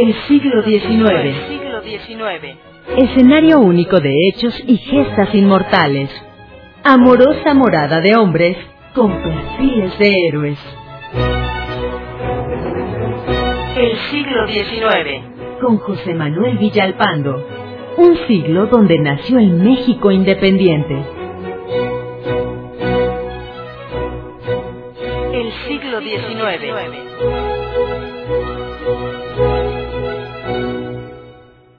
El siglo XIX. Escenario único de hechos y gestas inmortales. Amorosa morada de hombres con perfiles de héroes. El siglo XIX. Con José Manuel Villalpando. Un siglo donde nació el México independiente. El siglo XIX.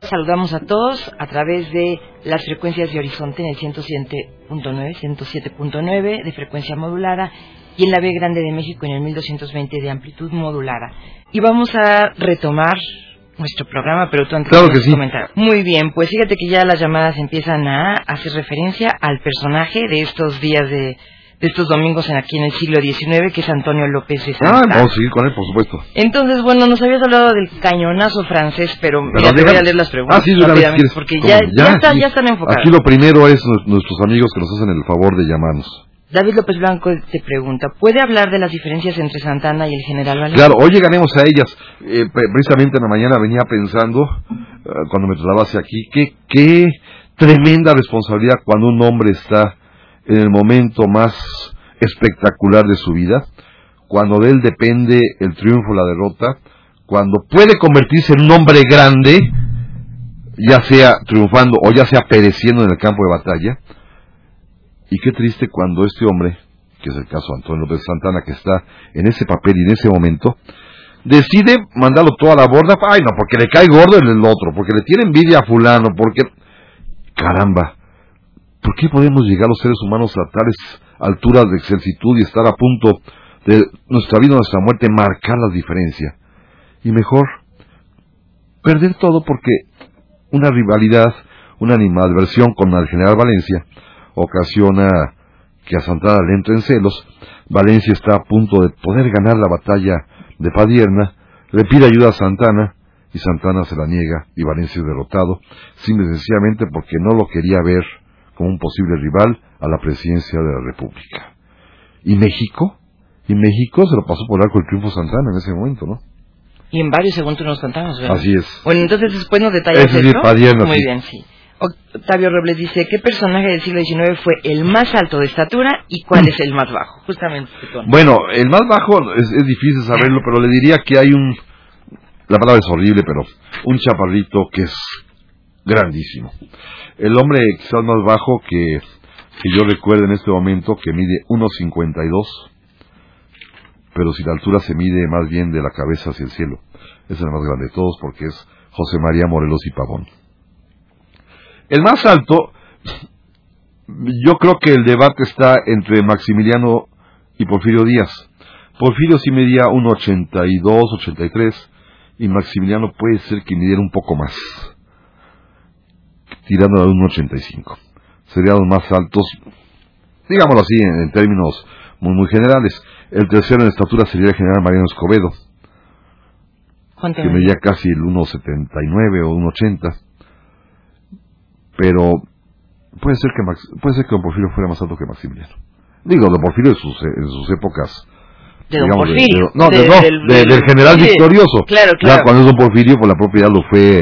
Saludamos a todos a través de las frecuencias de Horizonte en el 107.9, 107.9 de frecuencia modulada y en la B Grande de México en el 1220 de amplitud modulada. Y vamos a retomar nuestro programa, pero tú antes Claro que sí. comentar. Muy bien, pues fíjate que ya las llamadas empiezan a hacer referencia al personaje de estos días de, de estos domingos en aquí en el siglo XIX, que es Antonio López de Ah, Santa. vamos a seguir con él, por supuesto. Entonces, bueno, nos habías hablado del cañonazo francés, pero, Pero mira, te voy a leer las preguntas Ah, sí, porque ya, ya, está- sí. ya están enfocados. Aquí lo primero es nu- nuestros amigos que nos hacen el favor de llamarnos. David López Blanco te pregunta, ¿puede hablar de las diferencias entre Santana y el general Valencia? Claro, hoy llegaremos a ellas. Eh, pre- precisamente en la mañana venía pensando, eh, cuando me trasladaba hacia aquí, que qué tremenda responsabilidad cuando un hombre está en el momento más espectacular de su vida, cuando de él depende el triunfo o la derrota, cuando puede convertirse en un hombre grande, ya sea triunfando o ya sea pereciendo en el campo de batalla. Y qué triste cuando este hombre, que es el caso de Antonio López Santana, que está en ese papel y en ese momento, decide mandarlo todo a la borda. Ay, no, porque le cae gordo el otro, porque le tiene envidia a fulano, porque... Caramba, ¿por qué podemos llegar los seres humanos a tales alturas de excelsitud y estar a punto de nuestra vida o nuestra muerte marcar las diferencias? Y mejor, perder todo porque una rivalidad, una animadversión con el general Valencia ocasiona que a Santana le entre en celos. Valencia está a punto de poder ganar la batalla de Padierna, le pide ayuda a Santana y Santana se la niega y Valencia es derrotado, simple y sencillamente porque no lo quería ver como un posible rival a la presidencia de la República. ¿Y México? Y México se lo pasó por arco el triunfo Santana en ese momento, ¿no? Y en varios segundos nos contamos, ¿verdad? Así es. Bueno, entonces después nos detallas Es decir, esto. Padierna, Muy sí. bien, sí. Octavio Robles dice, ¿qué personaje del siglo XIX fue el más alto de estatura y cuál es el más bajo? Justamente. Bueno, el más bajo es, es difícil saberlo, pero le diría que hay un, la palabra es horrible, pero un chaparrito que es grandísimo. El hombre quizás más bajo que, que yo recuerdo en este momento, que mide 1,52, pero si la altura se mide más bien de la cabeza hacia el cielo, es el más grande de todos porque es José María Morelos y Pavón. El más alto, yo creo que el debate está entre Maximiliano y Porfirio Díaz. Porfirio sí medía 1,82, 83 y Maximiliano puede ser que midiera un poco más, tirando a 1,85. Serían los más altos, digámoslo así en, en términos muy, muy generales. El tercero en estatura sería el general Mariano Escobedo, ¿Cuánto que medía? casi el 1,79 o 1,80. Pero puede ser que Max- puede ser que Don Porfirio fuera más alto que Maximiliano. Digo, Don Porfirio en sus, en sus épocas De Don digamos, Porfirio. de- no, de- De- no, del- de- del del- general victorioso. claro, Ya claro. cuando es don Porfirio, pues la propiedad lo fue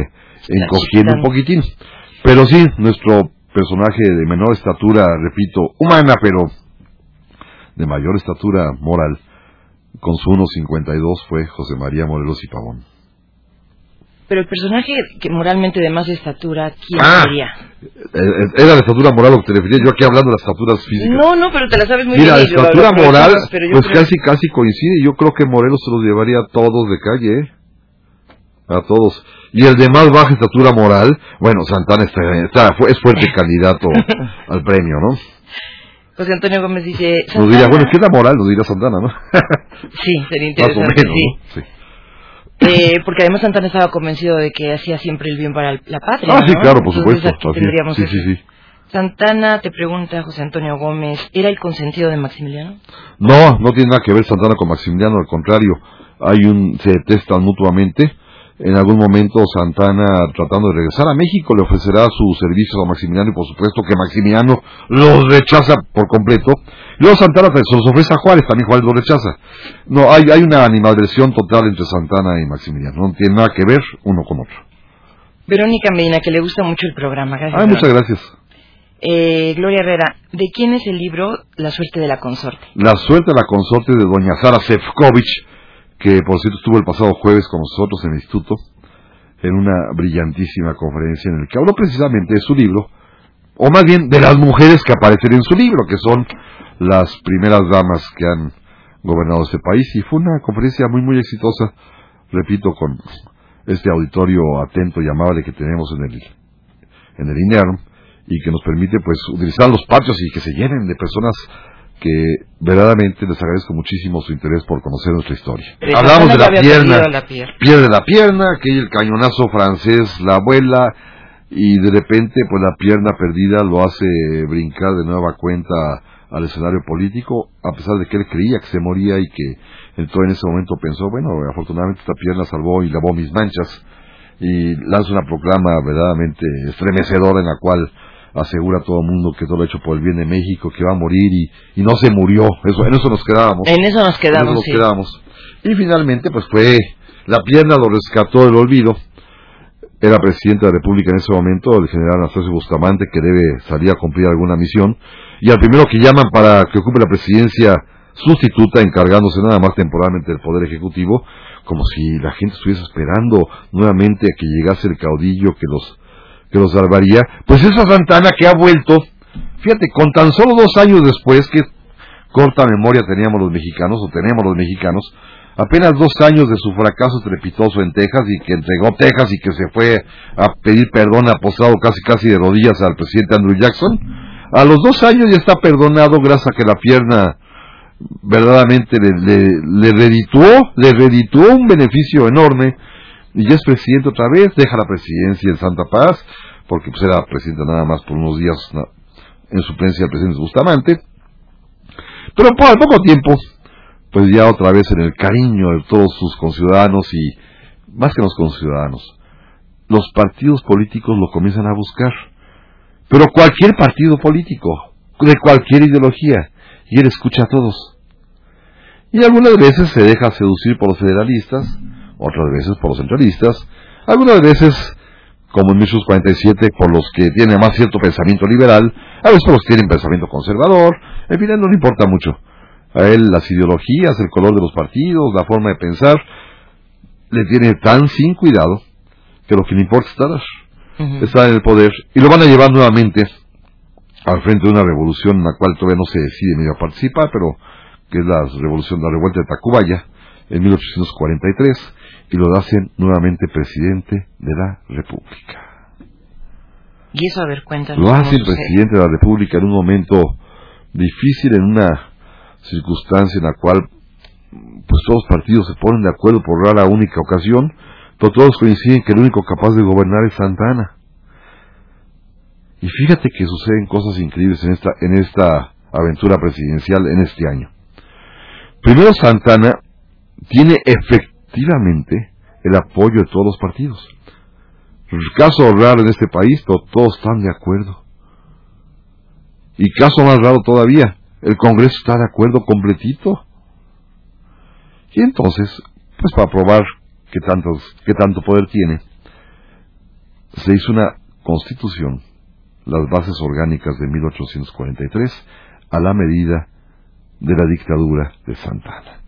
encogiendo un poquitín. Pero sí, nuestro personaje de menor estatura, repito, humana, pero de mayor estatura moral, con su 1.52 fue José María Morelos y Pavón. Pero el personaje que moralmente de más estatura, ¿quién Ah, sería? Eh, eh, Era la estatura moral lo que te refería, yo aquí hablando de las estaturas físicas. No, no, pero te la sabes muy Mira, la bien. y lo- estatura moral, pues creo- casi, casi coincide. Yo creo que Morelos se los llevaría a todos de calle, ¿eh? A todos. Y el de más baja estatura moral, bueno, Santana está, está- es fuerte candidato al premio, ¿no? José Antonio Gómez dice... Nos Santana- bueno, ¿qué es la moral? Nos diría Santana, ¿no? Sí, sería interesante, menos, sí. ¿no? Sí. Eh, porque además Santana estaba convencido de que hacía siempre el bien para la patria. Ah, sí, ¿no? claro, por supuesto. tendríamos sí, sí, sí. Santana te pregunta, José Antonio Gómez, ¿era el consentido de Maximiliano? No, no tiene nada que ver Santana con Maximiliano, al contrario, hay un, se detestan mutuamente. En algún momento Santana, tratando de regresar a México, le ofrecerá sus servicios a Maximiliano y por supuesto que Maximiliano los rechaza por completo. Luego Santana se los ofrece a Juárez, también Juárez los rechaza. No, hay, hay una animadversión total entre Santana y Maximiliano, no tiene nada que ver uno con otro. Verónica Medina, que le gusta mucho el programa. Gracias. Ay, muchas gracias. Eh, Gloria Herrera, ¿de quién es el libro La suerte de la consorte? La suerte de la consorte de doña Sara Sefcovic, que por cierto estuvo el pasado jueves con nosotros en el instituto, en una brillantísima conferencia en el que habló precisamente de su libro, o más bien de las mujeres que aparecen en su libro, que son las primeras damas que han gobernado este país, y fue una conferencia muy, muy exitosa, repito, con este auditorio atento y amable que tenemos en el, en el INERM, y que nos permite pues utilizar los patios y que se llenen de personas que verdaderamente les agradezco muchísimo su interés por conocer nuestra historia. Eh, Hablamos de la pierna, la pierna. pierde la pierna, que el cañonazo francés la abuela y de repente pues la pierna perdida lo hace brincar de nueva cuenta al escenario político, a pesar de que él creía que se moría y que entonces en ese momento pensó, bueno, afortunadamente esta pierna salvó y lavó mis manchas y lanza una proclama verdaderamente estremecedora en la cual asegura a todo el mundo que todo lo hecho por el bien de México, que va a morir y, y no se murió, eso, en eso nos quedábamos. En eso nos En eso quedamos, nos sí. quedamos. Y finalmente, pues fue, la pierna lo rescató del olvido. Era presidente de la República en ese momento, el general Anastasio Bustamante, que debe salir a cumplir alguna misión. Y al primero que llaman para que ocupe la presidencia sustituta, encargándose nada más temporalmente del Poder Ejecutivo, como si la gente estuviese esperando nuevamente a que llegase el caudillo que los, que salvaría. Pues esa Santana que ha vuelto, fíjate, con tan solo dos años después, que corta memoria teníamos los mexicanos, o tenemos los mexicanos, apenas dos años de su fracaso estrepitoso en Texas y que entregó Texas y que se fue a pedir perdón apostado casi casi de rodillas al presidente Andrew Jackson, a los dos años ya está perdonado gracias a que la pierna verdaderamente le, le, le redituó, le redituó un beneficio enorme y ya es presidente otra vez, deja la presidencia en Santa Paz, porque pues era presidente nada más por unos días en suplencia del presidente Bustamante, pero por al poco tiempo, pues ya otra vez en el cariño de todos sus conciudadanos y más que los conciudadanos, los partidos políticos lo comienzan a buscar. Pero cualquier partido político, de cualquier ideología, y él escucha a todos. Y algunas veces se deja seducir por los federalistas, otras veces por los centralistas, algunas veces, como en 1847, por los que tienen más cierto pensamiento liberal, a veces por los que tienen pensamiento conservador, en fin, no le importa mucho. A él las ideologías, el color de los partidos, la forma de pensar, le tiene tan sin cuidado que lo que le importa es estar, estar en el poder y lo van a llevar nuevamente al frente de una revolución en la cual todavía no se decide medio a participar, pero que es la revolución, la revuelta de Tacubaya en 1843 y lo hacen nuevamente presidente de la República. Y eso, a ver, cuéntanos. Lo hacen presidente de la República en un momento difícil, en una circunstancia en la cual pues todos los partidos se ponen de acuerdo por rara única ocasión, pero todos coinciden que el único capaz de gobernar es Santana. Y fíjate que suceden cosas increíbles en esta, en esta aventura presidencial en este año. Primero Santana tiene efectivamente el apoyo de todos los partidos. Caso raro en este país, pero todos están de acuerdo. Y caso más raro todavía, el Congreso está de acuerdo completito. Y entonces, pues para probar qué, tantos, qué tanto poder tiene, se hizo una constitución, las bases orgánicas de 1843, a la medida de la dictadura de Santana.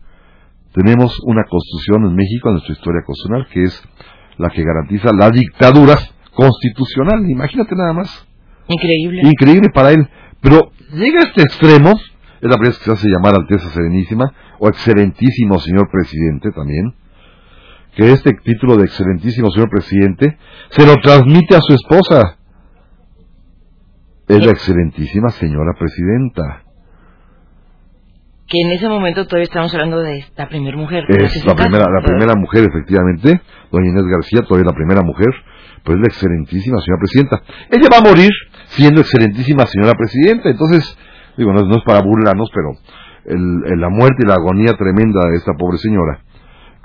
Tenemos una constitución en México, en nuestra historia constitucional, que es la que garantiza la dictadura constitucional. Imagínate nada más. Increíble. Increíble para él. Pero llega a este extremo, es la primera vez que se hace llamar Alteza Serenísima, o Excelentísimo Señor Presidente también, que este título de Excelentísimo Señor Presidente se lo transmite a su esposa. Es la Excelentísima Señora Presidenta. Que en ese momento todavía estamos hablando de esta primera mujer. Es la primera, la primera mujer, efectivamente, doña Inés García, todavía la primera mujer, pues la excelentísima señora presidenta. Ella va a morir siendo excelentísima señora presidenta, entonces, digo, no, es para burlarnos, pero el, la muerte y la agonía tremenda de esta pobre señora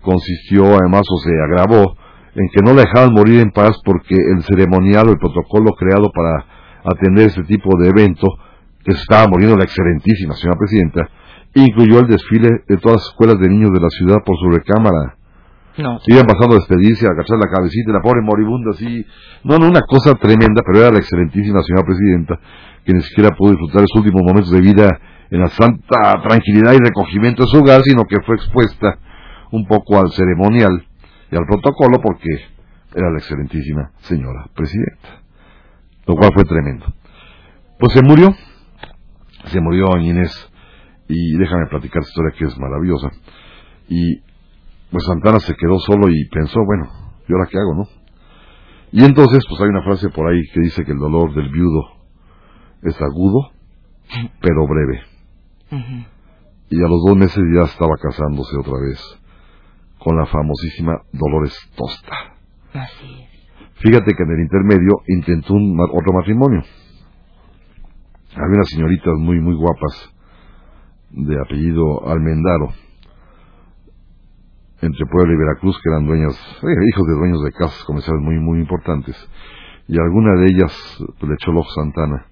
consistió además o se agravó en que no la dejaban morir en paz porque el ceremonial o el protocolo creado para atender este tipo de evento, que se estaba muriendo la excelentísima señora presidenta, incluyó el desfile de todas las escuelas de niños de la ciudad por su recámara. No. Iban pasando a despedirse, a agachar la cabecita, la pobre moribunda así. No, no, una cosa tremenda, pero era la excelentísima señora presidenta, que ni siquiera pudo disfrutar de sus últimos momentos de vida en la santa tranquilidad y recogimiento de su hogar, sino que fue expuesta un poco al ceremonial y al protocolo porque era la excelentísima señora presidenta. Lo cual fue tremendo. Pues se murió, se murió Inés y déjame platicar esta historia que es maravillosa. Y pues Santana se quedó solo y pensó, bueno, ¿y ahora qué hago, no? Y entonces, pues hay una frase por ahí que dice que el dolor del viudo es agudo, pero breve. Y a los dos meses ya estaba casándose otra vez con la famosísima Dolores Tosta. Así Fíjate que en el intermedio intentó un, otro matrimonio. Había unas señoritas muy, muy guapas de apellido Almendaro, entre Puebla y Veracruz, que eran dueñas, eh, hijos de dueños de casas comerciales muy, muy importantes, y alguna de ellas le echó el ojo Santana.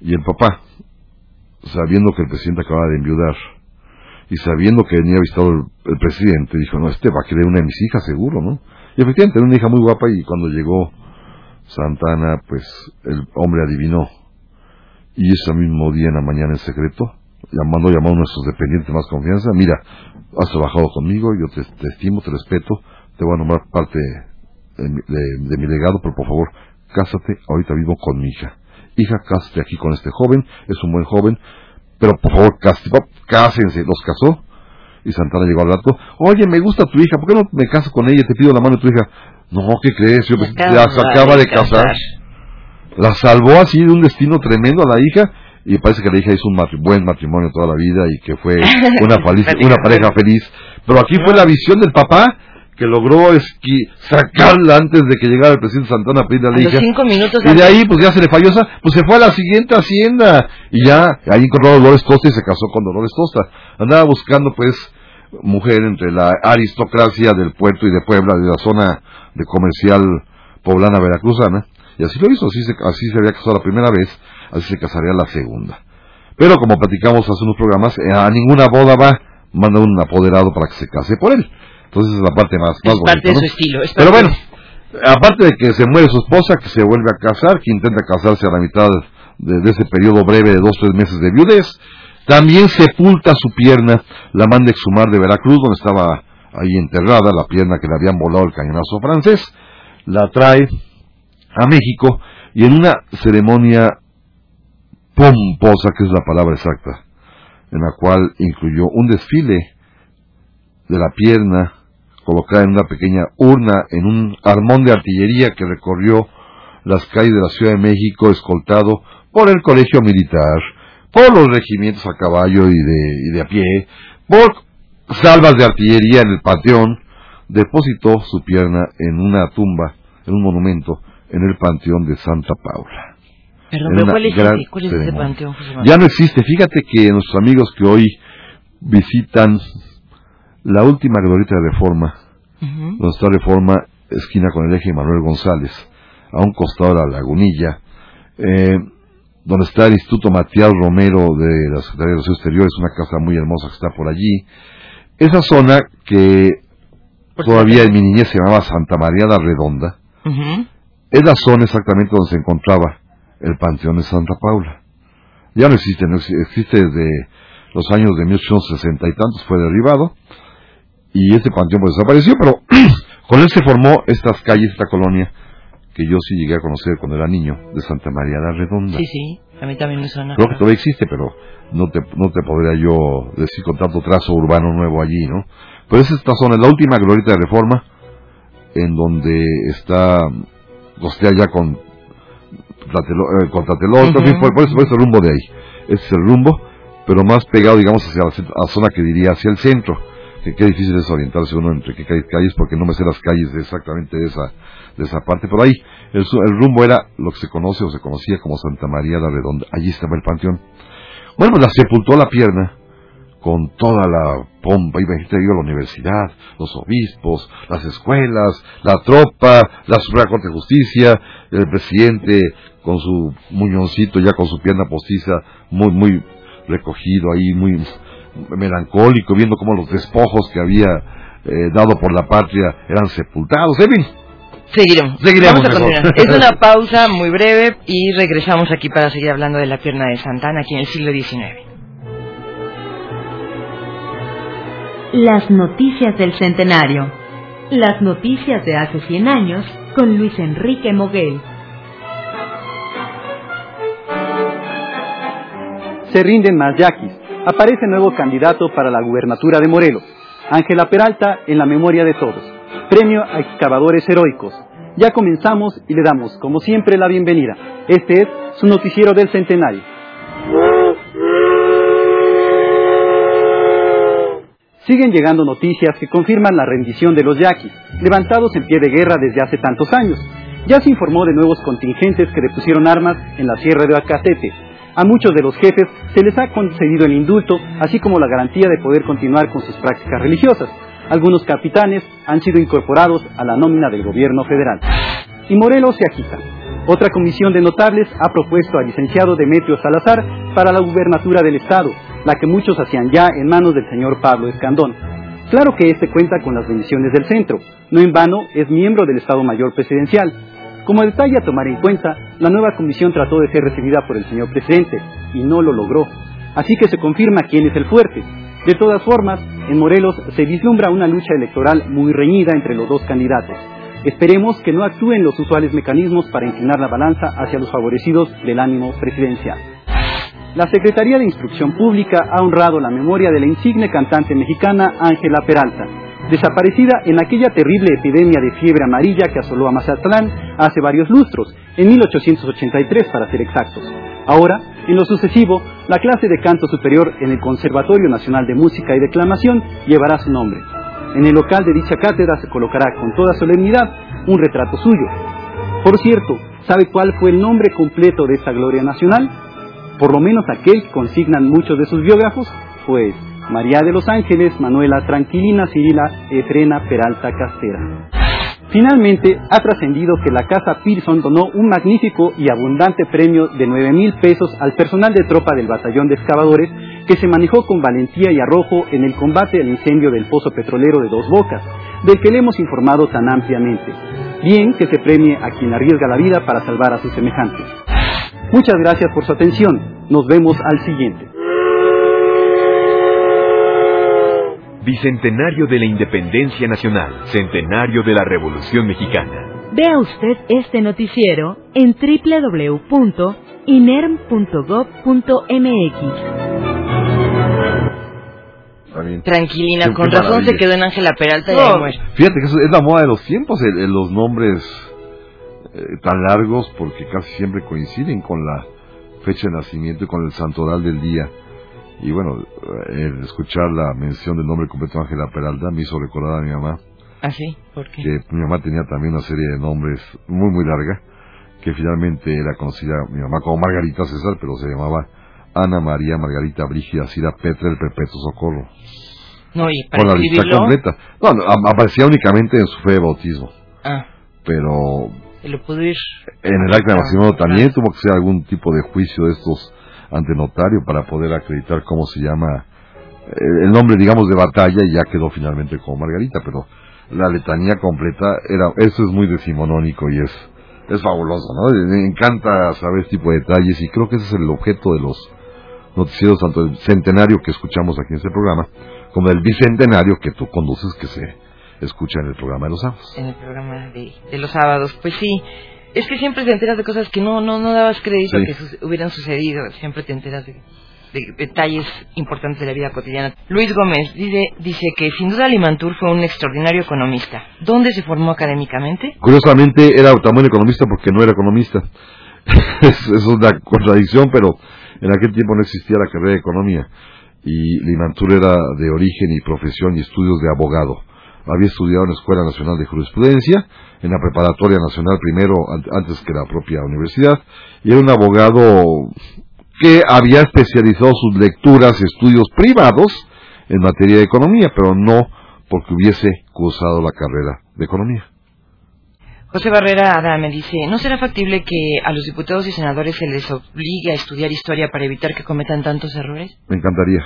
Y el papá, sabiendo que el presidente acababa de enviudar, y sabiendo que venía avistado el, el, presidente, dijo, no, este va a querer una de mis hijas, seguro, ¿no? Y efectivamente, era una hija muy guapa, y cuando llegó Santana, pues el hombre adivinó. Y ese mismo día en la mañana en secreto, llamando, llamando a nuestros dependientes de más confianza, mira, has trabajado conmigo, yo te, estimo, te respeto, te voy a nombrar parte de, de, mi legado, pero por favor, cásate ahorita mismo con mi hija. Hija, cásate aquí con este joven, es un buen joven, pero por favor, cásate, cásense, los casó. Y Santana llegó al rato, oye, me gusta tu hija, ¿por qué no me caso con ella? Te pido la mano de tu hija. No, ¿qué crees? Yo, pues, ya se acaba de casar. La salvó así de un destino tremendo a la hija y parece que la hija hizo un buen matrimonio toda la vida y que fue una, una pareja feliz. Pero aquí fue la visión del papá que logró esqui sacarla antes de que llegara el presidente Santana a pedirle a la hija. y de ahí, pues ya se le falló esa, pues se fue a la siguiente hacienda. Y ya, ahí encontró a Dolores Tosta y se casó con Dolores Tosta. Andaba buscando, pues, mujer entre la aristocracia del puerto y de Puebla, de la zona de comercial poblana veracruzana. Y así lo hizo, así se, así se había casado la primera vez así se casaría la segunda. Pero como platicamos hace unos programas, eh, a ninguna boda va, manda un apoderado para que se case por él. Entonces es la parte más, más bonita. de su estilo. Pero bueno, aparte de que se muere su esposa, que se vuelve a casar, que intenta casarse a la mitad de, ese periodo breve de dos o tres meses de viudez, también sepulta su pierna, la manda exhumar de Veracruz, donde estaba ahí enterrada, la pierna que le habían volado el cañonazo francés, la trae a México y en una ceremonia pomposa, que es la palabra exacta, en la cual incluyó un desfile de la pierna colocada en una pequeña urna en un armón de artillería que recorrió las calles de la Ciudad de México escoltado por el colegio militar, por los regimientos a caballo y de, y de a pie, por salvas de artillería en el panteón, depositó su pierna en una tumba, en un monumento, en el panteón de Santa Paula. Ya no existe. Fíjate que nuestros amigos que hoy visitan la última glorieta de Reforma, donde está Reforma, esquina con el eje Manuel González, a un costado de la Lagunilla, eh, donde está el Instituto Matías Romero de la Secretaría de los Exteriores, una casa muy hermosa que está por allí. Esa zona que todavía en mi niñez se llamaba Santa María la Redonda, es la zona exactamente donde se encontraba el Panteón de Santa Paula. Ya no existe, no existe desde los años de 1860 y tantos, fue derribado, y este panteón pues desapareció, pero con él se formó estas calles, esta colonia, que yo sí llegué a conocer cuando era niño, de Santa María la Redonda. Sí, sí, a mí también me suena. Creo que todavía existe, pero no te, no te podría yo decir con tanto trazo urbano nuevo allí, ¿no? Pero es esta zona, la última glorieta de reforma, en donde está, costea ya con eh, contra Tlatelolco, por, eso, por ese rumbo de ahí. Ese es el rumbo. pero más pegado, digamos, hacia la, zona que diría hacia el centro. Que qué difícil es orientarse uno entre qué calles, porque no me sé las calles exactamente de esa, de esa parte. Por ahí, el, el, rumbo era lo que se conoce o se conocía como Santa María la Redonda. Allí estaba el panteón. Bueno, la sepultó la pierna con toda la pompa, iba a la universidad, los obispos, las escuelas, la tropa, la Suprema Corte de Justicia, el presidente con su muñoncito ya con su pierna postiza, muy, muy recogido ahí, muy melancólico, viendo cómo los despojos que había eh, dado por la patria eran sepultados, en Seguiremos. Seguiremos es una pausa muy breve y regresamos aquí para seguir hablando de la pierna de Santana aquí en el siglo XIX. Las noticias del centenario. Las noticias de hace 100 años con Luis Enrique Moguel. Se rinden más yaquis. Aparece nuevo candidato para la gubernatura de Morelos. Ángela Peralta en la memoria de todos. Premio a excavadores heroicos. Ya comenzamos y le damos, como siempre, la bienvenida. Este es su noticiero del centenario. Siguen llegando noticias que confirman la rendición de los yaquis, levantados en pie de guerra desde hace tantos años. Ya se informó de nuevos contingentes que depusieron armas en la sierra de Acatete. A muchos de los jefes se les ha concedido el indulto, así como la garantía de poder continuar con sus prácticas religiosas. Algunos capitanes han sido incorporados a la nómina del gobierno federal. Y Morelos se agita. Otra comisión de notables ha propuesto al licenciado Demetrio Salazar para la gubernatura del Estado, la que muchos hacían ya en manos del señor Pablo Escandón. Claro que este cuenta con las bendiciones del centro, no en vano es miembro del Estado Mayor Presidencial. Como detalle a tomar en cuenta, la nueva comisión trató de ser recibida por el señor presidente y no lo logró. Así que se confirma quién es el fuerte. De todas formas, en Morelos se vislumbra una lucha electoral muy reñida entre los dos candidatos. Esperemos que no actúen los usuales mecanismos para inclinar la balanza hacia los favorecidos del ánimo presidencial la Secretaría de Instrucción Pública ha honrado la memoria de la insigne cantante mexicana Ángela Peralta, desaparecida en aquella terrible epidemia de fiebre amarilla que asoló a Mazatlán hace varios lustros, en 1883 para ser exactos. Ahora, en lo sucesivo, la clase de canto superior en el Conservatorio Nacional de Música y Declamación llevará su nombre. En el local de dicha cátedra se colocará con toda solemnidad un retrato suyo. Por cierto, ¿sabe cuál fue el nombre completo de esta gloria nacional? por lo menos aquel que consignan muchos de sus biógrafos, pues María de los Ángeles, Manuela Tranquilina Cirila Efrena Peralta Castera. Finalmente, ha trascendido que la Casa Pearson donó un magnífico y abundante premio de 9 mil pesos al personal de tropa del batallón de excavadores que se manejó con valentía y arrojo en el combate al incendio del pozo petrolero de Dos Bocas, del que le hemos informado tan ampliamente. Bien que se premie a quien arriesga la vida para salvar a sus semejantes. Muchas gracias por su atención. Nos vemos al siguiente. Bicentenario de la Independencia Nacional, Centenario de la Revolución Mexicana. Vea usted este noticiero en www.inerm.gov.mx. Tranquilina, con razón se quedó en Ángela Peralta y no, Fíjate que es la moda de los tiempos, los nombres eh, tan largos porque casi siempre coinciden con la fecha de nacimiento y con el santoral del día. Y bueno, el escuchar la mención del nombre completo de Ángela Peralta me hizo recordar a mi mamá. ¿Ah, sí? ¿Por qué? Que mi mamá tenía también una serie de nombres muy, muy larga, que finalmente era conocida mi mamá como Margarita César, pero se llamaba Ana María Margarita Brígida Cira Petra el Perpetuo Socorro. No, y para Con la lista completa. No, aparecía únicamente en su fe de bautismo. Ah. Pero lo pudo ir. En el acta de nacimiento también tuvo que ser algún tipo de juicio de estos ante notario para poder acreditar cómo se llama eh, el nombre, digamos, de batalla y ya quedó finalmente como Margarita, pero la letanía completa era, eso es muy decimonónico y es, es fabuloso, ¿no? Me encanta saber este tipo de detalles y creo que ese es el objeto de los noticieros, tanto del centenario que escuchamos aquí en este programa, como del bicentenario que tú conduces, que se escucha en el programa de los sábados. En el programa de, los sábados, pues sí. Es que siempre te enteras de cosas que no no no dabas crédito que hubieran sucedido. Siempre te enteras de, detalles importantes de la vida cotidiana. Luis Gómez dice, dice que sin duda Limantur fue un extraordinario economista. ¿Dónde se formó académicamente? Curiosamente era tan buen economista porque no era economista. es, es una contradicción, pero En aquel tiempo no existía la carrera de economía y Limantur era de origen y profesión y estudios de abogado. Había estudiado en la Escuela Nacional de Jurisprudencia, en la Preparatoria Nacional primero, antes que la propia universidad, y era un abogado que había especializado sus lecturas y estudios privados en materia de economía, pero no porque hubiese cursado la carrera de economía. José Barrera Adame dice, ¿no será factible que a los diputados y senadores se les obligue a estudiar historia para evitar que cometan tantos errores? Me encantaría.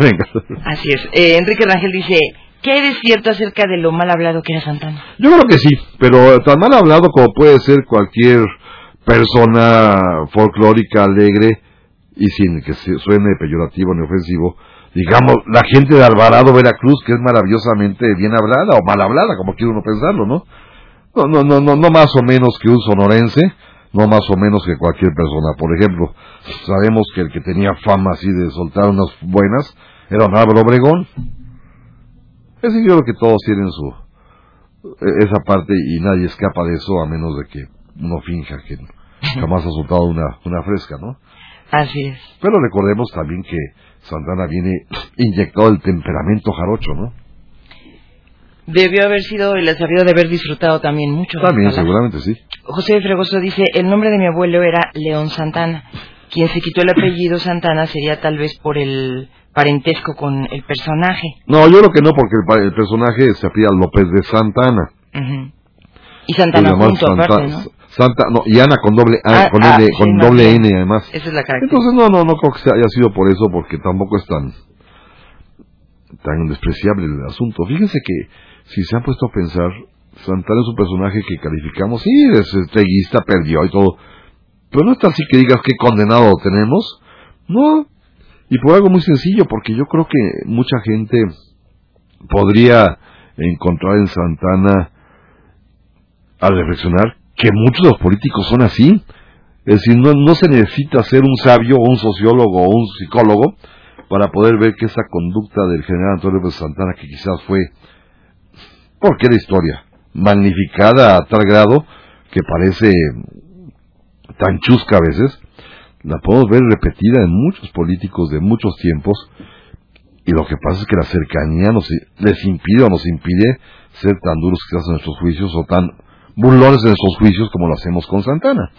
Venga. Así es. Eh, Enrique Rangel dice, ¿qué hay de cierto acerca de lo mal hablado que era Santana? Yo creo que sí, pero tan mal hablado como puede ser cualquier persona folclórica, alegre, y sin que suene peyorativo ni ofensivo, digamos, la gente de Alvarado, Veracruz, que es maravillosamente bien hablada o mal hablada, como quiere uno pensarlo, ¿no? No, no, no, no, no más o menos que un sonorense, no más o menos que cualquier persona. Por ejemplo, sabemos que el que tenía fama así de soltar unas buenas era don Álvaro Obregón. Es decir, yo creo que todos tienen su e, esa parte y nadie escapa de eso a menos de que uno finja que jamás ha soltado una, una fresca, ¿no? Así es. Pero recordemos también que Santana viene inyectado el temperamento jarocho, ¿no? Debió haber sido y les debió de haber disfrutado también mucho. También, seguramente sí. José Fregoso dice, el nombre de mi abuelo era León Santana. Quien se quitó el apellido Santana sería tal vez por el parentesco con el personaje. No, yo creo que no, porque el, personaje se apellida López de Santana. Y Santana junto aparte, ¿no? Santa, no, y Ana con doble, ah, con, ah, con doble N además. Esa es la Entonces no, no, no creo que haya sido por eso, porque tampoco es tan, tan despreciable el asunto. Fíjense que si se han puesto a pensar, Santana es un personaje que calificamos, sí, es estrellista, perdió y todo, pero no está así que digas qué condenado tenemos, no, y por algo muy sencillo, porque yo creo que mucha gente podría encontrar en Santana, al reflexionar, que muchos de los políticos son así. Es decir, no, no se necesita ser un sabio o un sociólogo o un psicólogo para poder ver que esa conducta del general Antonio López Santana, que quizás fue, porque era historia, magnificada a tal grado que parece tan chusca a veces, la podemos ver repetida en muchos políticos de muchos tiempos, y lo que pasa es que la cercanía nos, les impide o nos impide ser tan duros quizás en nuestros juicios o tan burlones en esos juicios como lo hacemos con Santana.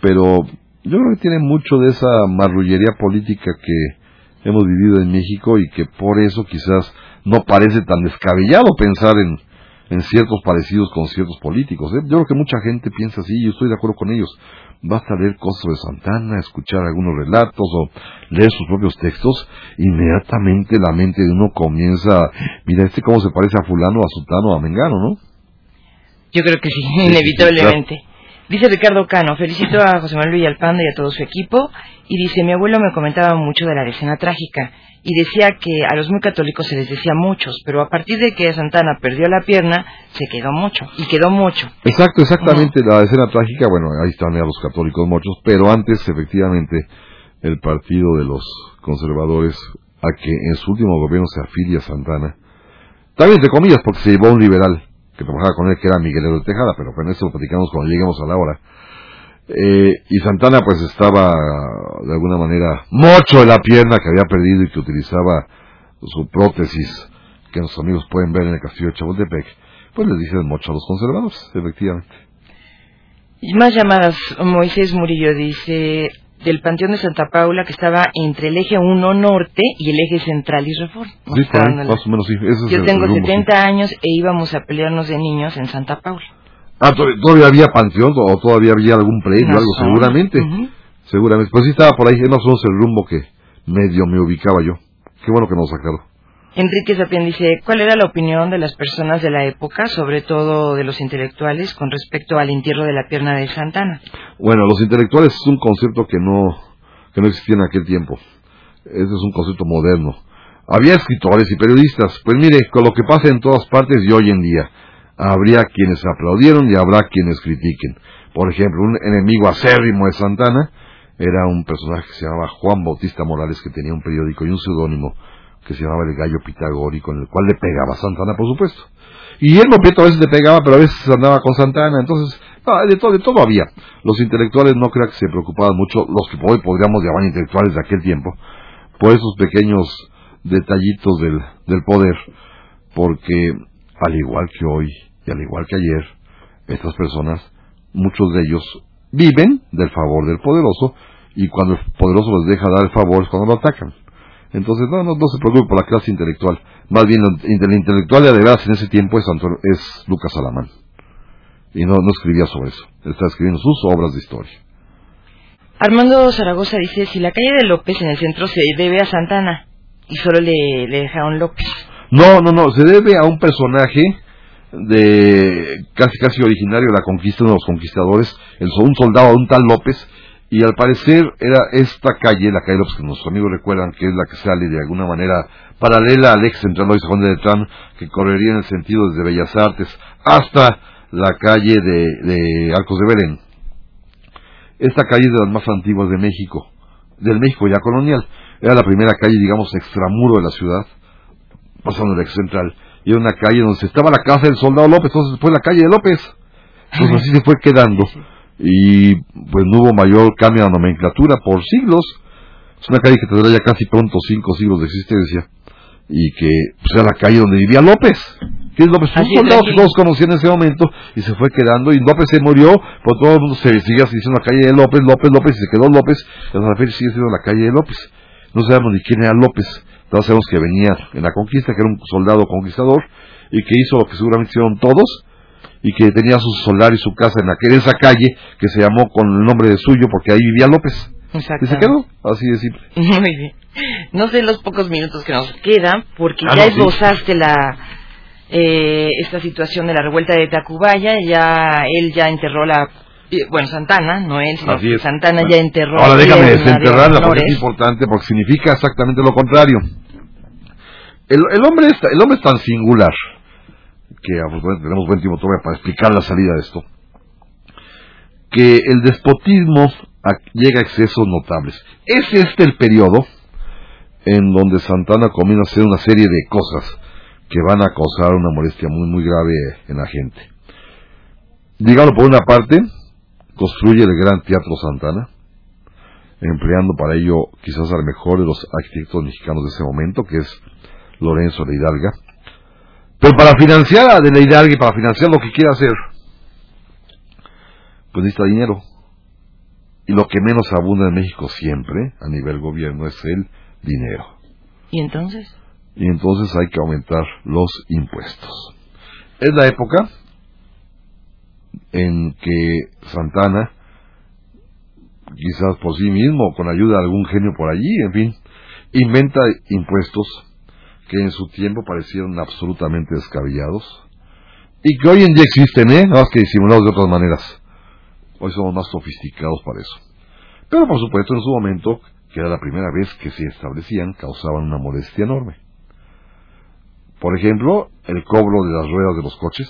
Pero yo creo que tiene mucho de esa marrullería política que hemos vivido en México y que por eso quizás no parece tan descabellado pensar en, en ciertos parecidos con ciertos políticos. ¿eh? Yo creo que mucha gente piensa así y yo estoy de acuerdo con ellos. Basta leer cosas de Santana, escuchar algunos relatos o leer sus propios textos, inmediatamente la mente de uno comienza, mira, este cómo se parece a fulano, a sultano, a mengano, ¿no? Yo creo que sí, inevitablemente. Dice Ricardo Cano, felicito a José Manuel Villalpando y a todo su equipo. Y dice, mi abuelo me comentaba mucho de la decena trágica y decía que a los muy católicos se les decía muchos, pero a partir de que Santana perdió la pierna, se quedó mucho, y quedó mucho. Exacto, exactamente, la decena trágica, bueno, ahí están ya los católicos muchos, pero antes, efectivamente, el partido de los conservadores, a que en su último gobierno se afilia Santana, también entre comillas, porque se llevó un liberal, que trabajaba con él, que era Miguel de Tejada, pero con eso lo platicamos cuando lleguemos a la hora. Eh, y Santana pues estaba de alguna manera mocho de la pierna que había perdido y que utilizaba su prótesis que nuestros amigos pueden ver en el castillo de Chapultepec, pues les dicen mocho a los conservadores, efectivamente. Y más llamadas, Moisés Murillo dice, del Panteón de Santa Paula que estaba entre el eje 1 norte y el eje central y reforma. Sí, más o menos sí. Yo tengo 70 años e íbamos a pelearnos de niños en Santa Paula. Ah, ¿todavía había panteón o todavía había algún predio, algo? Seguramente. Seguramente. Pues sí estaba por ahí, no somos el rumbo que medio me ubicaba yo. Qué bueno que nos sacaron. Enrique Sapien dice, ¿cuál era la opinión de las personas de la época, sobre todo de los intelectuales, con respecto al entierro de la pierna de Santana? Bueno, los intelectuales es un concepto que no, que no existía en aquel tiempo. Ese es un concepto moderno. Había escritores y periodistas. Pues mire, con lo que pasa en todas partes y hoy en día, habría quienes aplaudieron y habrá quienes critiquen. Por ejemplo, un enemigo acérrimo de Santana era un personaje que se llamaba Juan Bautista Morales, que tenía un periódico y un seudónimo que se llamaba el gallo pitagórico, en el cual le pegaba Santana, por supuesto. Y él, Prieto, a veces le pegaba, pero a veces andaba con Santana, entonces Ah, de, todo, de todo había. Los intelectuales no creo que se preocupaban mucho, los que hoy podríamos llamar intelectuales de aquel tiempo, por esos pequeños detallitos del, del poder, porque al igual que hoy y al igual que ayer, estas personas, muchos de ellos, viven del favor del poderoso y cuando el poderoso les deja dar el favor es cuando lo atacan. Entonces, no, no, no se preocupe por la clase intelectual. Más bien, el intelectual de verdad en ese tiempo es, es Lucas Alamán. Y no, no escribía sobre eso. Está escribiendo sus obras de historia. Armando Zaragoza dice, si la calle de López en el centro se debe a Santana y solo le, le dejaron López. No, no, no, se debe a un personaje de casi casi originario de la conquista de los conquistadores, el, un soldado, un tal López, y al parecer era esta calle, la calle López, que nuestros amigos recuerdan que es la que sale de alguna manera paralela al ex central Luis Juan de Letrán, que correría en el sentido desde Bellas Artes hasta la calle de, de Arcos de Belén. Esta calle es de las más antiguas de México, del México ya colonial. Era la primera calle, digamos, extramuro de la ciudad, pasando el ex central. Y era una calle donde estaba la casa del soldado López, entonces fue la calle de López. Entonces así se fue quedando. Y pues no hubo mayor cambio de nomenclatura por siglos. Es una calle que tendrá ya casi pronto cinco siglos de existencia. Y que pues, era la calle donde vivía López. Que es López, un soldado que todos conocían en ese momento y se fue quedando. Y López se murió, pero todo el mundo se seguía diciendo la calle de López, López, López, y se quedó López. Y hasta la fecha sigue siendo la calle de López. No sabemos ni quién era López. Todos sabemos que venía en la conquista, que era un soldado conquistador y que hizo lo que seguramente hicieron todos y que tenía su solar y su casa en, aquella, esa calle que se llamó con el nombre de suyo porque ahí vivía López. Exacto. Y se quedó, así de simple. Muy bien. No sé los pocos minutos que nos quedan, porque Ah, ya no, sí. esbozaste la eh, esta situación de la revuelta de Tacubaya, ya él ya enterró la eh, bueno Santana, no él, sino. Santana ya enterró Ahora déjame desenterrarla porque es importante, porque significa exactamente lo contrario. El, hombre es, el hombre es tan singular que afortunadamente tenemos buen tiempo todavía para explicar la salida de esto, que el despotismo llega a excesos notables. Es este el periodo en donde Santana comienza a hacer una serie de cosas que van a causar una molestia muy muy grave en la gente. Dígalo por una parte, construye el Gran Teatro Santana, empleando para ello quizás al mejor de los arquitectos mexicanos de ese momento, que es Lorenzo de Hidalga. Pero para financiar a de la Hidalga y para financiar lo que quiera hacer, pues necesita dinero. Y lo que menos abunda en México siempre, a nivel gobierno, es el dinero. ¿Y entonces? Y entonces hay que aumentar los impuestos. Es la época en que Santana, quizás por sí mismo, con ayuda de algún genio por allí, en fin, inventa impuestos que en su tiempo parecieron absolutamente descabellados y que hoy en día existen, ¿eh? Nada más que disimulados de otras maneras. Hoy somos más sofisticados para eso. Pero por supuesto en su momento, que era la primera vez que se establecían, causaban una molestia enorme. Por ejemplo, el cobro de las ruedas de los coches.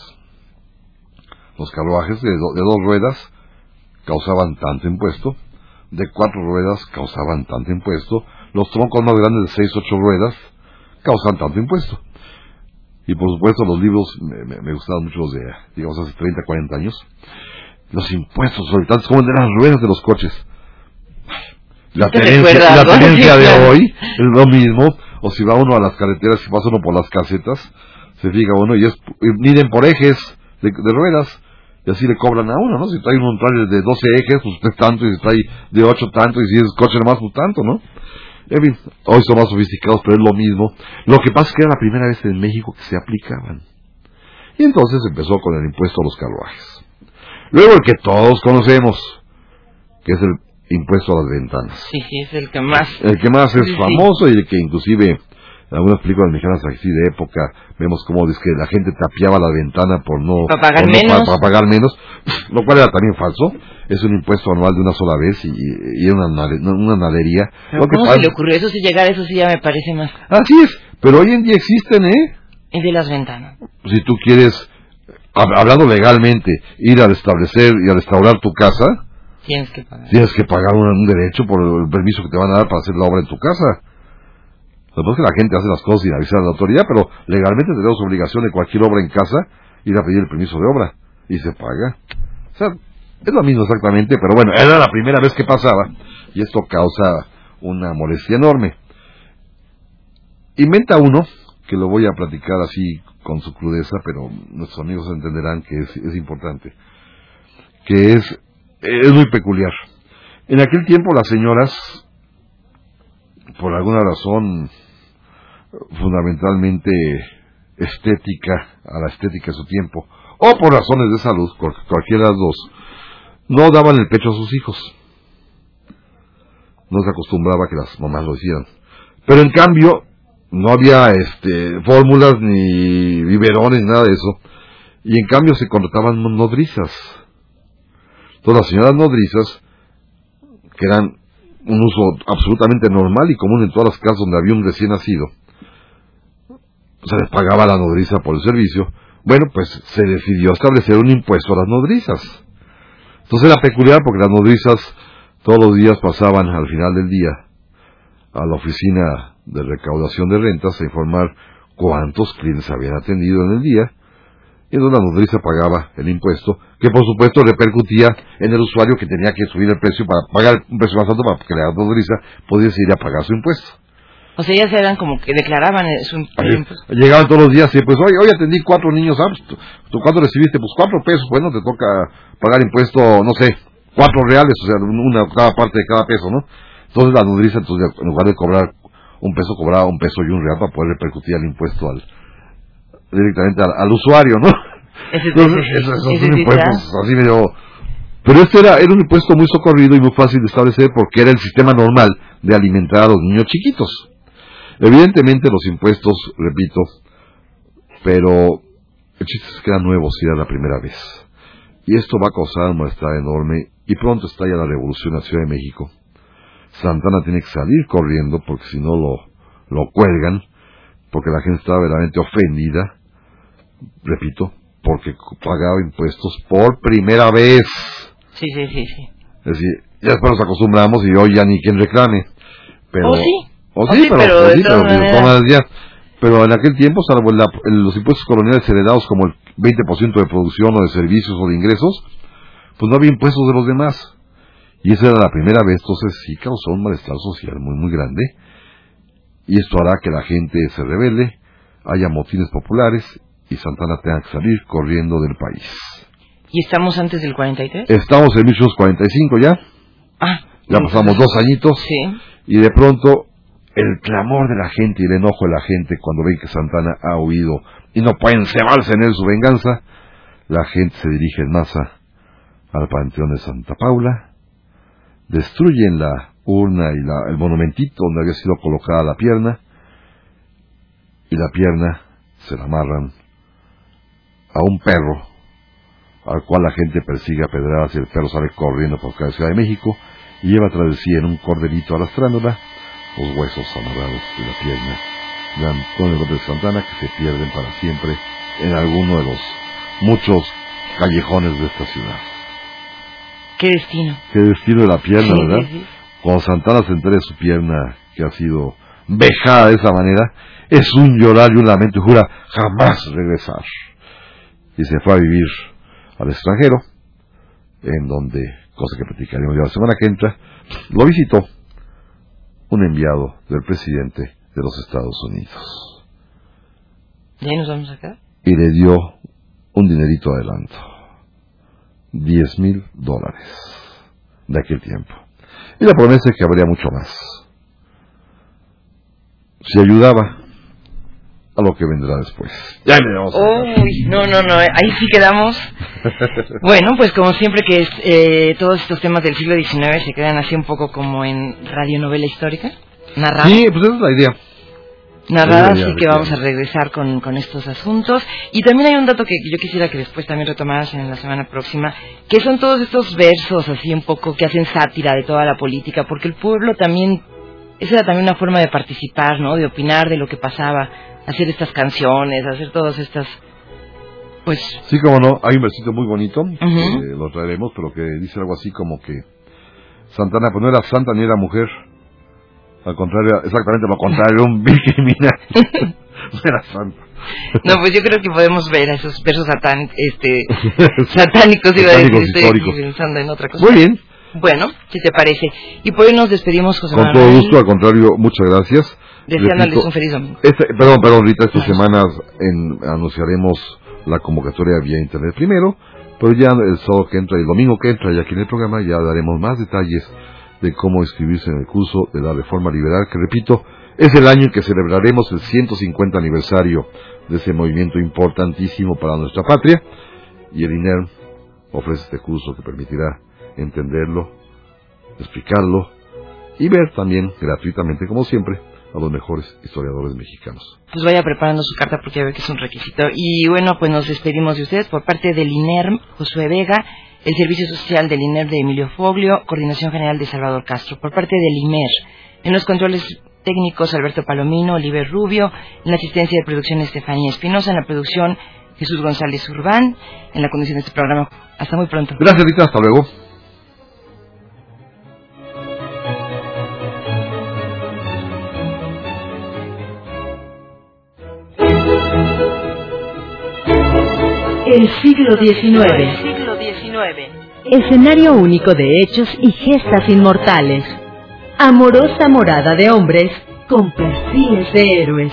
Los carruajes de, de dos ruedas causaban tanto impuesto, de cuatro ruedas causaban tanto impuesto, los troncos más grandes de seis, ocho ruedas causan tanto impuesto. Y por supuesto los libros, me, me- me gustaban mucho los de, digamos, hace 30, 40 años. Los impuestos exorbitantes, como de las ruedas de los coches. La ¿Te tenencia, la tenencia de hoy es lo mismo. O si va uno a las carreteras, si pasa uno por las casetas, se fija uno y es, y miden por ejes de, de ruedas. Y así le cobran a uno, ¿no? Si trae un trailer de 12 ejes, pues es tanto, y si trae de 8 tanto, y si es coche nomás, pues tanto, ¿no? En fin, hoy son más sofisticados, pero es lo mismo. Lo que pasa es que era la primera vez en México que se aplicaban. Y entonces empezó con el impuesto a los carruajes. Luego el que todos conocemos, que es el impuesto a las ventanas. Sí, es el que más. El que más es Sí, sí. famoso y el que inclusive en algunas películas mexicanas así de época vemos como es que la gente tapiaba la ventana por no, Para pagar no- menos. para pagar menos, lo cual era también falso. Es un impuesto anual de una sola vez y, y era una, una nadería. Pero Lo que ¿Cómo pasa- se le ocurrió? Eso sí, llegar eso sí ya me parece más. Así es, pero hoy en día existen, ¿eh? Es de las ventanas. Si tú quieres, hab- hablando legalmente, ir a restablecer y a restaurar tu casa, Tienes que pagar. tienes que pagar un, un derecho por el permiso que te van a dar para hacer la obra en tu casa. Lo que que la gente hace las cosas sin avisar a la autoridad, pero legalmente tenemos obligación de cualquier obra en casa ir a pedir el permiso de obra y se paga. O sea, es lo mismo exactamente, pero bueno, era la primera vez que pasaba y esto causa una molestia enorme. Inventa uno, que lo voy a platicar así con su crudeza, pero nuestros amigos entenderán que es, es importante, que es, es muy peculiar. En aquel tiempo las señoras, por alguna razón fundamentalmente estética, a la estética de su tiempo, o por razones de salud, cualquiera de las dos, no daban el pecho a sus hijos. No se acostumbraba que las mamás lo hicieran. Pero en cambio, no había este, fórmulas ni biberones, nada de eso. Y en cambio se contrataban nodrizas. Todas las señoras nodrizas, que eran un uso absolutamente normal y común en todas las casas donde había un recién nacido, se les pagaba la nodriza por el servicio, bueno, pues se decidió establecer un impuesto a las nodrizas. Entonces era peculiar porque las nodrizas todos los días pasaban al final del día a la oficina de recaudación de rentas a informar cuántos clientes habían atendido en el día, y donde la nodriza pagaba el impuesto, que por supuesto repercutía en el usuario que tenía que subir el precio para pagar un precio más alto para que la nodriza pudiese ir a pagar su impuesto. O sea, ellas eran como que declaraban su impuesto. Llegaban todos los días y pues, oye, hoy atendí cuatro niños, ¿sabes? ¿Tú, ¿Tú cuánto recibiste? Pues cuatro pesos, bueno, te toca pagar impuesto, no sé, cuatro reales, o sea, una cada parte de cada peso, ¿no? Entonces la nodriza, entonces, en lugar de cobrar un peso, cobraba un peso y un real para poder repercutir el impuesto al, directamente al, al usuario, ¿no? Ese, Entonces, ese- esos, esos ese son sí impuestos está. así medio... Pero este era, era un impuesto muy socorrido y muy fácil de establecer porque era el sistema normal de alimentar a los niños chiquitos. Evidentemente los impuestos, repito, pero el chiste es que eran nuevos y era la primera vez. Y esto va a causar un malestar enorme y pronto estalla la revolución en la Ciudad de México. Santana tiene que salir corriendo porque si no lo, lo cuelgan, porque la gente estaba verdaderamente ofendida, repito, porque pagaba impuestos por primera vez. Sí, sí, sí, sí. Es decir, ya después nos acostumbramos y hoy ya ni quien reclame. Pero, O sí. O O sí, pero, sí, todas pero en aquel tiempo, salvo la- los impuestos coloniales heredados como el 20% de producción o de servicios o de ingresos, pues no había impuestos de los demás. Y esa era la primera vez, entonces sí causó un malestar social muy, muy grande. Y esto hará que la gente se rebelde, haya motines populares y Santana tenga que salir corriendo del país. ¿Y estamos antes del 43? Estamos en 1845 ya, Ah. ya pasamos dos añitos. Sí. Y de pronto, el clamor de la gente y el enojo de la gente cuando ven que Santana ha huido y no pueden cebarse en él su venganza, la gente se dirige en masa al Panteón de Santa Paula, destruyen la urna y la- el monumentito donde había sido colocada la pierna, y la pierna se la amarran a un perro, al cual la gente persigue a pedradas y el perro sale corriendo por cada Ciudad de México y lleva tras de sí en un cordelito arrastrándola los huesos amarrados de la pierna de Antonio López Santana que se pierden para siempre en alguno de los muchos callejones de esta ciudad. Qué destino. Qué destino de la pierna, Sí, ¿verdad? sí. Cuando Santana se entere de su pierna que ha sido vejada de esa manera, es un llorar y un lamento y jura jamás regresar. Y se fue a vivir al extranjero, en donde, cosa que platicaremos ya la semana que entra, lo visitó un enviado del presidente de los Estados Unidos ¿Y ahí nos vamos a quedar? y le dio un dinerito adelanto, 10 mil dólares de aquel tiempo. Y la promesa es que habría mucho más. Si ayudaba a lo que vendrá después. Ya me vamos a. Uy, no, no, no, ahí sí quedamos. Bueno, pues como siempre que es, eh, todos estos temas del siglo XIX se quedan así un poco como en radionovela histórica, narrada. Sí, pues esa es la idea. narrada, así que vamos a regresar con, con estos asuntos. Y también hay un dato que yo quisiera que después también retomaras en la semana próxima, que son todos estos versos así un poco que hacen sátira de toda la política, porque el pueblo también, esa era también una forma de participar, ¿no? De opinar de lo que pasaba, hacer estas canciones, hacer todas estas, pues, Sí, como no, hay un versito muy bonito, Ujú. que lo traeremos, pero que dice algo así como que Santana pues no era santa ni era mujer. Al contrario, exactamente lo contrario, un vil criminal. no era santa. No, pues yo creo que podemos ver a esos versos satán, este, satánicos, iba a decir, Satánicos estoy pensando en otra cosa. Muy bien. Bueno, si te parece. Y por hoy nos despedimos, José Con Manuel, todo gusto, al contrario, muchas gracias. deseándoles un feliz domingo. Esta- perdón, perdón, Rita, estas semanas en- anunciaremos la convocatoria vía internet primero, pero ya el sábado que entra, el domingo que entra, y aquí en el programa ya daremos más detalles de cómo inscribirse en el curso de la Reforma Liberal, que repito, es el año en que celebraremos el 150 aniversario de ese movimiento importantísimo para nuestra patria, y el INERM ofrece este curso que permitirá entenderlo, explicarlo y ver también gratuitamente, como siempre, a los mejores historiadores mexicanos. Pues vaya preparando su carta porque ya ve que es un requisito. Y bueno, pues nos despedimos de ustedes por parte del INERM, Josué Vega, el Servicio Social del INER de Emilio Foglio, Coordinación General de Salvador Castro, por parte del IMER, en los controles técnicos Alberto Palomino, Oliver Rubio, en la asistencia de producción Estefanía Espinosa, en la producción Jesús González Urbán, en la conducción de este programa. Hasta muy pronto. Gracias, Rita, hasta luego. El siglo XIX. siglo XIX. Escenario único de hechos y gestas inmortales. Amorosa morada de hombres con perfiles de héroes.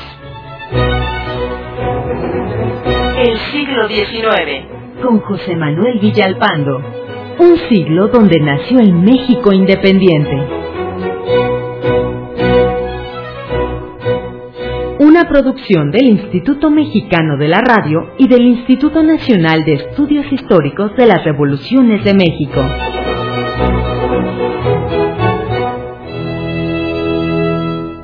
El siglo XIX. Con José Manuel Villalpando. Un siglo donde nació el México independiente. Una producción del Instituto Mexicano de la Radio y del Instituto Nacional de Estudios Históricos de las Revoluciones de México.